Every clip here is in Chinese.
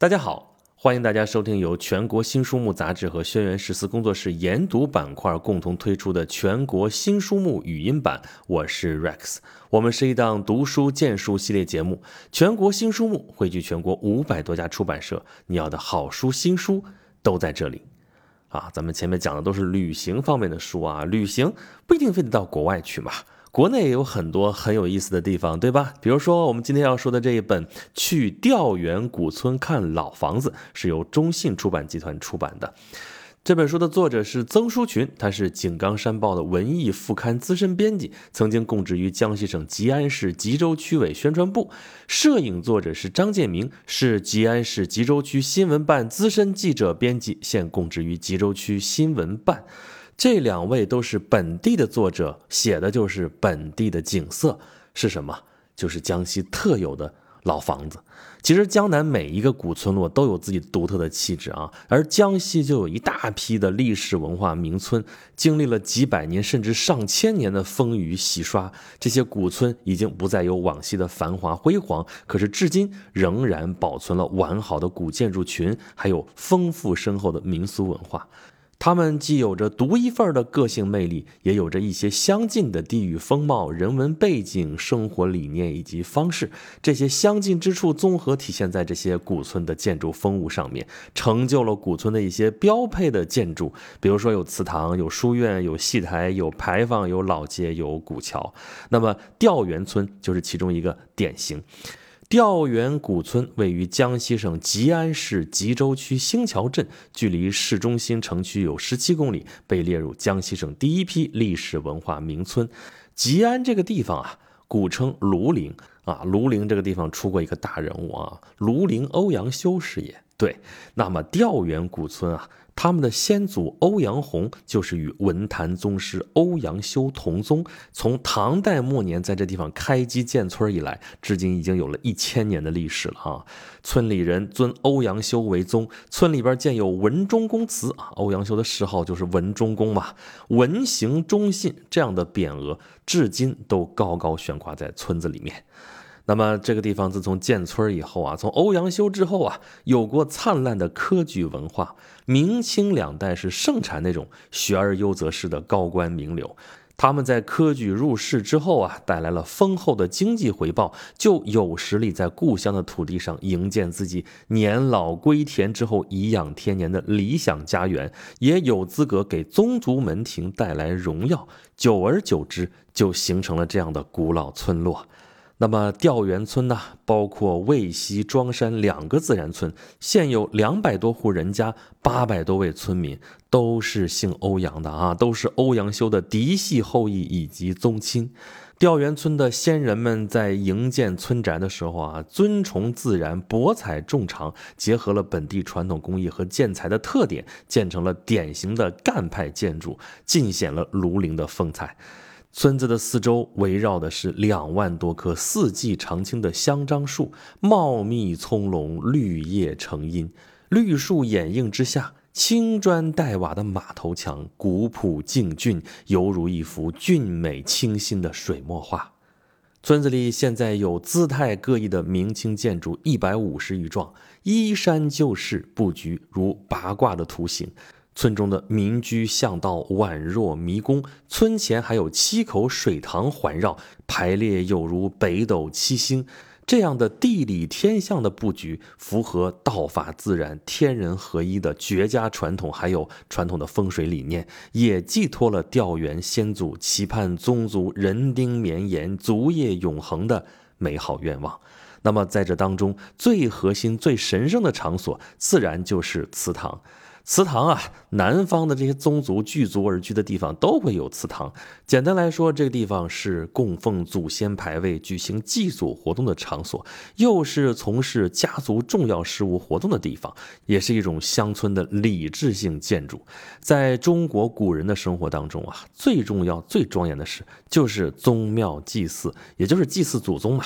大家好，欢迎大家收听由全国新书目杂志和轩辕十四工作室研读板块共同推出的全国新书目语音版。我是 Rex，我们是一档读书荐书系列节目。全国新书目汇聚全国五百多家出版社，你要的好书新书都在这里。啊，咱们前面讲的都是旅行方面的书啊，旅行不一定非得到国外去嘛。国内也有很多很有意思的地方，对吧？比如说我们今天要说的这一本《去调园古村看老房子》，是由中信出版集团出版的。这本书的作者是曾书群，他是《井冈山报》的文艺副刊资深编辑，曾经供职于江西省吉安市吉州区委宣传部。摄影作者是张建明，是吉安市吉州区新闻办资深记者编辑，现供职于吉州区新闻办。这两位都是本地的作者，写的就是本地的景色是什么？就是江西特有的老房子。其实江南每一个古村落都有自己独特的气质啊，而江西就有一大批的历史文化名村，经历了几百年甚至上千年的风雨洗刷，这些古村已经不再有往昔的繁华辉煌，可是至今仍然保存了完好的古建筑群，还有丰富深厚的民俗文化。他们既有着独一份的个性魅力，也有着一些相近的地域风貌、人文背景、生活理念以及方式。这些相近之处综合体现在这些古村的建筑风物上面，成就了古村的一些标配的建筑。比如说有祠堂、有书院、有戏台、有牌坊、有老街、有古桥。那么调园村就是其中一个典型。调园古村位于江西省吉安市吉州区星桥镇，距离市中心城区有十七公里，被列入江西省第一批历史文化名村。吉安这个地方啊，古称庐陵啊，庐陵这个地方出过一个大人物啊，庐陵欧阳修是也。对，那么调元古村啊。他们的先祖欧阳宏就是与文坛宗师欧阳修同宗，从唐代末年在这地方开基建村以来，至今已经有了一千年的历史了啊！村里人尊欧阳修为宗，村里边建有文忠公祠啊，欧阳修的谥号就是文忠公嘛，文行忠信这样的匾额，至今都高高悬挂在村子里面。那么这个地方自从建村以后啊，从欧阳修之后啊，有过灿烂的科举文化。明清两代是盛产那种学而优则仕的高官名流，他们在科举入仕之后啊，带来了丰厚的经济回报，就有实力在故乡的土地上营建自己年老归田之后颐养天年的理想家园，也有资格给宗族门庭带来荣耀。久而久之，就形成了这样的古老村落。那么调园村呢，包括渭西、庄山两个自然村，现有两百多户人家，八百多位村民，都是姓欧阳的啊，都是欧阳修的嫡系后裔以及宗亲。调园村的先人们在营建村宅的时候啊，尊崇自然，博采众长，结合了本地传统工艺和建材的特点，建成了典型的赣派建筑，尽显了庐陵的风采。村子的四周围绕的是两万多棵四季常青的香樟树，茂密葱茏，绿叶成荫。绿树掩映之下，青砖黛瓦的马头墙，古朴静俊，犹如一幅俊美清新的水墨画。村子里现在有姿态各异的明清建筑一百五十余幢，依山就势，布局如八卦的图形。村中的民居巷道宛若迷宫，村前还有七口水塘环绕，排列有如北斗七星。这样的地理天象的布局，符合道法自然、天人合一的绝佳传统，还有传统的风水理念，也寄托了调园先祖期盼宗族人丁绵延、族业永恒的美好愿望。那么，在这当中，最核心、最神圣的场所，自然就是祠堂。祠堂啊，南方的这些宗族聚族而居的地方都会有祠堂。简单来说，这个地方是供奉祖先牌位、举行祭祖活动的场所，又是从事家族重要事务活动的地方，也是一种乡村的礼制性建筑。在中国古人的生活当中啊，最重要、最庄严的事就是宗庙祭祀，也就是祭祀祖宗嘛。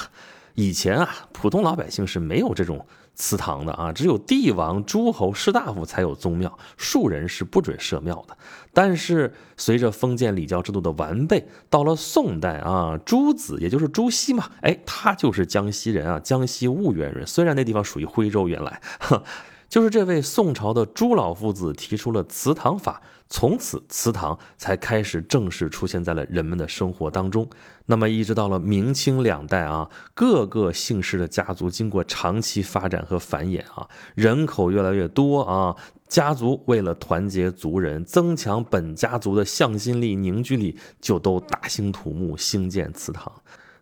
以前啊，普通老百姓是没有这种祠堂的啊，只有帝王、诸侯、士大夫才有宗庙，庶人是不准设庙的。但是随着封建礼教制度的完备，到了宋代啊，朱子也就是朱熹嘛，哎，他就是江西人啊，江西婺源人，虽然那地方属于徽州，原来。就是这位宋朝的朱老夫子提出了祠堂法，从此祠堂才开始正式出现在了人们的生活当中。那么一直到了明清两代啊，各个姓氏的家族经过长期发展和繁衍啊，人口越来越多啊，家族为了团结族人，增强本家族的向心力、凝聚力，就都大兴土木兴建祠堂。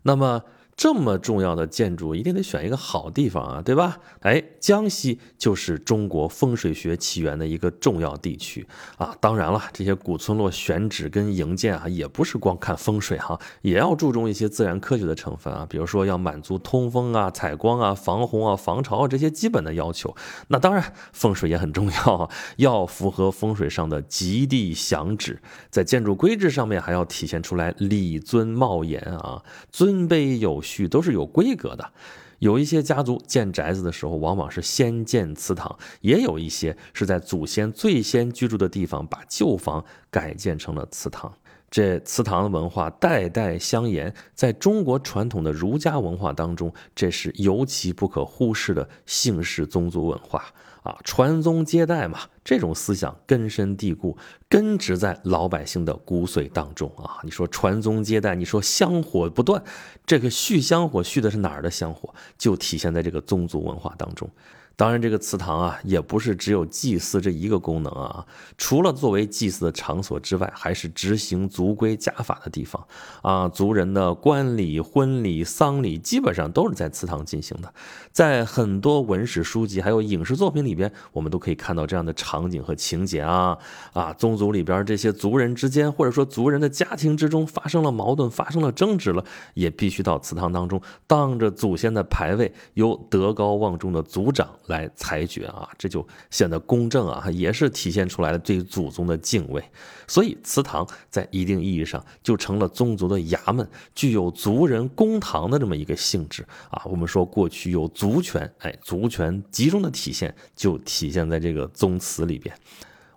那么。这么重要的建筑，一定得选一个好地方啊，对吧？哎，江西就是中国风水学起源的一个重要地区啊。当然了，这些古村落选址跟营建啊，也不是光看风水哈，也要注重一些自然科学的成分啊。比如说要满足通风啊、采光啊、防洪啊、防潮啊这些基本的要求。那当然，风水也很重要啊，要符合风水上的吉地祥址，在建筑规制上面还要体现出来礼尊茂严啊，尊卑有。序都是有规格的，有一些家族建宅子的时候，往往是先建祠堂，也有一些是在祖先最先居住的地方把旧房改建成了祠堂。这祠堂的文化代代相沿，在中国传统的儒家文化当中，这是尤其不可忽视的姓氏宗族文化啊！传宗接代嘛，这种思想根深蒂固，根植在老百姓的骨髓当中啊！你说传宗接代，你说香火不断，这个续香火续的是哪儿的香火？就体现在这个宗族文化当中。当然，这个祠堂啊，也不是只有祭祀这一个功能啊。除了作为祭祀的场所之外，还是执行族规家法的地方啊。族人的官礼、婚礼、丧礼，基本上都是在祠堂进行的。在很多文史书籍还有影视作品里边，我们都可以看到这样的场景和情节啊啊！宗族里边这些族人之间，或者说族人的家庭之中发生了矛盾、发生了争执了，也必须到祠堂当中，当着祖先的牌位，由德高望重的族长。来裁决啊，这就显得公正啊，也是体现出来了对祖宗的敬畏。所以祠堂在一定意义上就成了宗族的衙门，具有族人公堂的这么一个性质啊。我们说过去有族权，哎，族权集中的体现就体现在这个宗祠里边。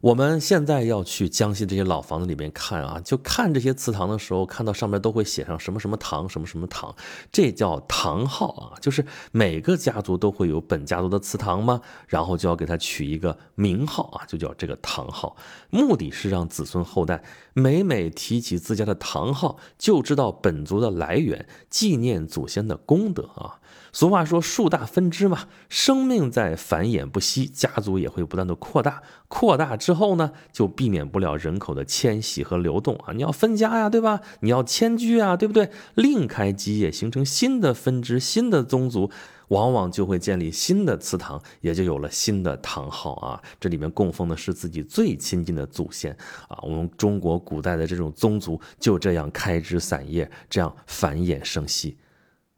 我们现在要去江西这些老房子里面看啊，就看这些祠堂的时候，看到上面都会写上什么什么堂，什么什么堂，这叫堂号啊，就是每个家族都会有本家族的祠堂嘛，然后就要给它取一个名号啊，就叫这个堂号，目的是让子孙后代每每提起自家的堂号，就知道本族的来源，纪念祖先的功德啊。俗话说树大分枝嘛，生命在繁衍不息，家族也会不断的扩大。扩大之后呢，就避免不了人口的迁徙和流动啊。你要分家呀，对吧？你要迁居啊，对不对？另开基业，形成新的分支、新的宗族，往往就会建立新的祠堂，也就有了新的堂号啊。这里面供奉的是自己最亲近的祖先啊。我们中国古代的这种宗族就这样开枝散叶，这样繁衍生息。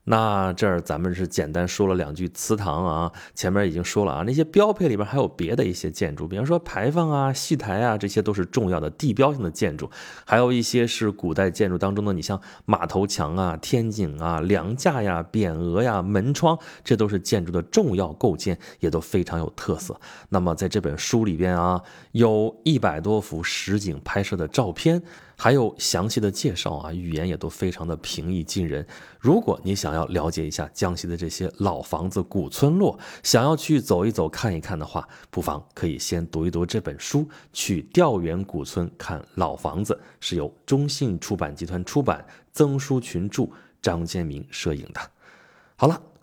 那这儿咱们是简单说了两句祠堂啊，前面已经说了啊，那些标配里边还有别的一些建筑，比方说牌坊啊、戏台啊，这些都是重要的地标性的建筑，还有一些是古代建筑当中的，你像马头墙啊、天井啊、梁架呀、匾额呀、门窗，这都是建筑的重要构件，也都非常有特色。那么在这本书里边啊，有一百多幅实景拍摄的照片。还有详细的介绍啊，语言也都非常的平易近人。如果你想要了解一下江西的这些老房子、古村落，想要去走一走、看一看的话，不妨可以先读一读这本书，去调研古村看老房子，是由中信出版集团出版，曾书群著，张建明摄影的。好了。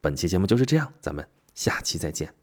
本期节目就是这样，咱们下期再见。